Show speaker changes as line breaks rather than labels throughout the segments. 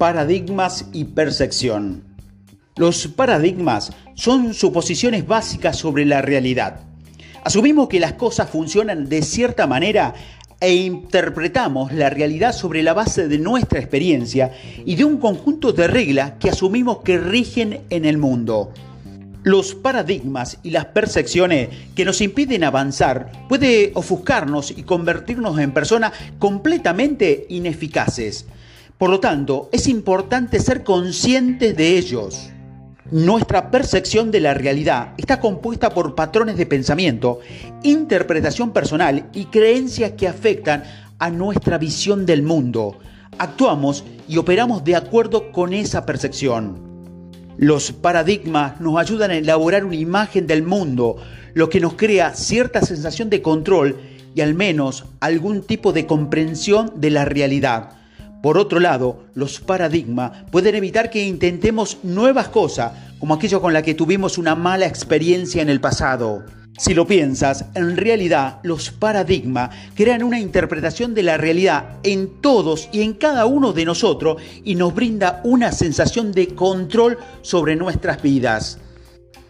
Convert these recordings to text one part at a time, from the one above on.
Paradigmas y percepción. Los paradigmas son suposiciones básicas sobre la realidad. Asumimos que las cosas funcionan de cierta manera e interpretamos la realidad sobre la base de nuestra experiencia y de un conjunto de reglas que asumimos que rigen en el mundo. Los paradigmas y las percepciones que nos impiden avanzar puede ofuscarnos y convertirnos en personas completamente ineficaces. Por lo tanto, es importante ser conscientes de ellos. Nuestra percepción de la realidad está compuesta por patrones de pensamiento, interpretación personal y creencias que afectan a nuestra visión del mundo. Actuamos y operamos de acuerdo con esa percepción. Los paradigmas nos ayudan a elaborar una imagen del mundo, lo que nos crea cierta sensación de control y al menos algún tipo de comprensión de la realidad. Por otro lado, los paradigmas pueden evitar que intentemos nuevas cosas, como aquello con la que tuvimos una mala experiencia en el pasado. Si lo piensas, en realidad los paradigmas crean una interpretación de la realidad en todos y en cada uno de nosotros y nos brinda una sensación de control sobre nuestras vidas.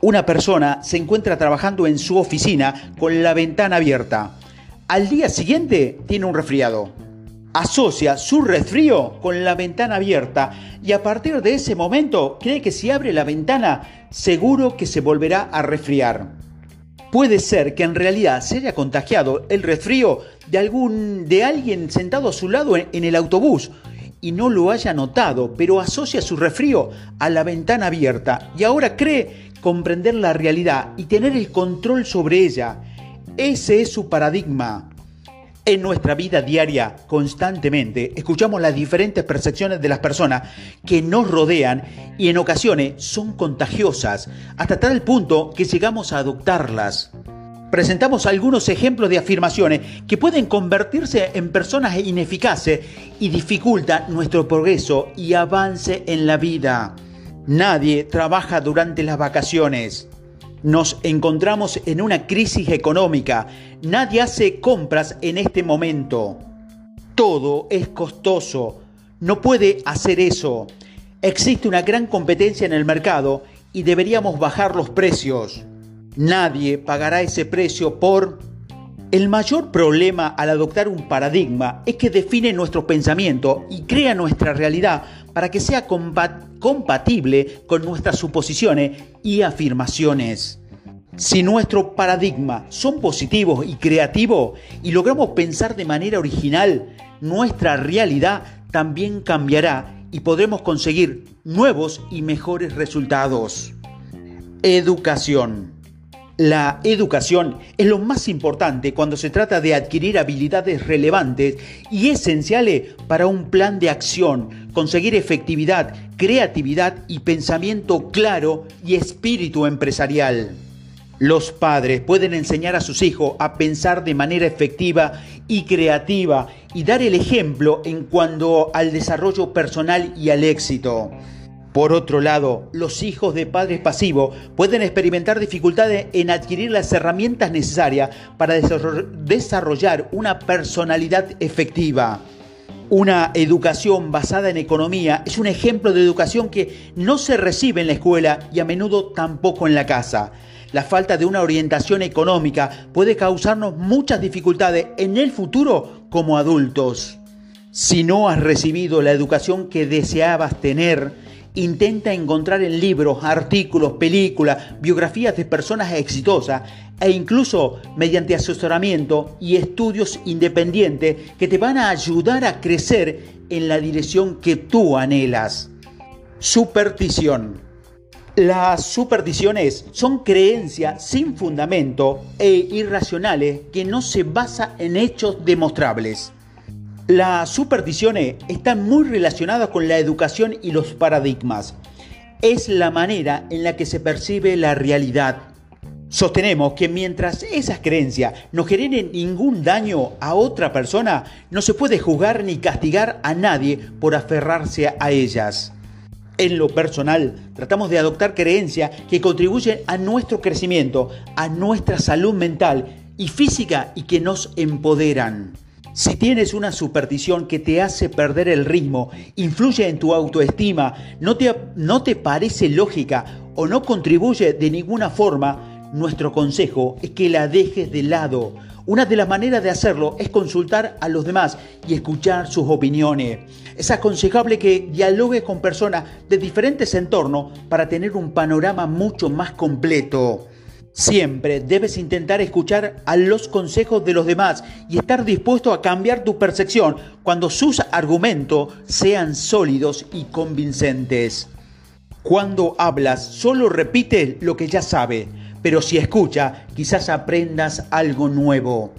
Una persona se encuentra trabajando en su oficina con la ventana abierta. Al día siguiente tiene un resfriado asocia su resfrío con la ventana abierta y a partir de ese momento cree que si abre la ventana seguro que se volverá a resfriar. Puede ser que en realidad se haya contagiado el resfrío de algún de alguien sentado a su lado en, en el autobús y no lo haya notado, pero asocia su resfrío a la ventana abierta y ahora cree comprender la realidad y tener el control sobre ella. Ese es su paradigma. En nuestra vida diaria, constantemente, escuchamos las diferentes percepciones de las personas que nos rodean y en ocasiones son contagiosas, hasta tal punto que llegamos a adoptarlas. Presentamos algunos ejemplos de afirmaciones que pueden convertirse en personas ineficaces y dificultan nuestro progreso y avance en la vida. Nadie trabaja durante las vacaciones. Nos encontramos en una crisis económica. Nadie hace compras en este momento. Todo es costoso. No puede hacer eso. Existe una gran competencia en el mercado y deberíamos bajar los precios. Nadie pagará ese precio por... El mayor problema al adoptar un paradigma es que define nuestro pensamiento y crea nuestra realidad para que sea compatible con nuestras suposiciones y afirmaciones. Si nuestro paradigma son positivos y creativos y logramos pensar de manera original, nuestra realidad también cambiará y podremos conseguir nuevos y mejores resultados. Educación. La educación es lo más importante cuando se trata de adquirir habilidades relevantes y esenciales para un plan de acción, conseguir efectividad, creatividad y pensamiento claro y espíritu empresarial. Los padres pueden enseñar a sus hijos a pensar de manera efectiva y creativa y dar el ejemplo en cuanto al desarrollo personal y al éxito. Por otro lado, los hijos de padres pasivos pueden experimentar dificultades en adquirir las herramientas necesarias para desarrollar una personalidad efectiva. Una educación basada en economía es un ejemplo de educación que no se recibe en la escuela y a menudo tampoco en la casa. La falta de una orientación económica puede causarnos muchas dificultades en el futuro como adultos. Si no has recibido la educación que deseabas tener, Intenta encontrar en libros, artículos, películas, biografías de personas exitosas e incluso mediante asesoramiento y estudios independientes que te van a ayudar a crecer en la dirección que tú anhelas. Superstición. Las supersticiones son creencias sin fundamento e irracionales que no se basan en hechos demostrables. Las supersticiones están muy relacionadas con la educación y los paradigmas. Es la manera en la que se percibe la realidad. Sostenemos que mientras esas creencias no generen ningún daño a otra persona, no se puede juzgar ni castigar a nadie por aferrarse a ellas. En lo personal, tratamos de adoptar creencias que contribuyen a nuestro crecimiento, a nuestra salud mental y física y que nos empoderan. Si tienes una superstición que te hace perder el ritmo, influye en tu autoestima, no te, no te parece lógica o no contribuye de ninguna forma, nuestro consejo es que la dejes de lado. Una de las maneras de hacerlo es consultar a los demás y escuchar sus opiniones. Es aconsejable que dialogues con personas de diferentes entornos para tener un panorama mucho más completo. Siempre debes intentar escuchar a los consejos de los demás y estar dispuesto a cambiar tu percepción cuando sus argumentos sean sólidos y convincentes. Cuando hablas, solo repite lo que ya sabe, pero si escucha, quizás aprendas algo nuevo.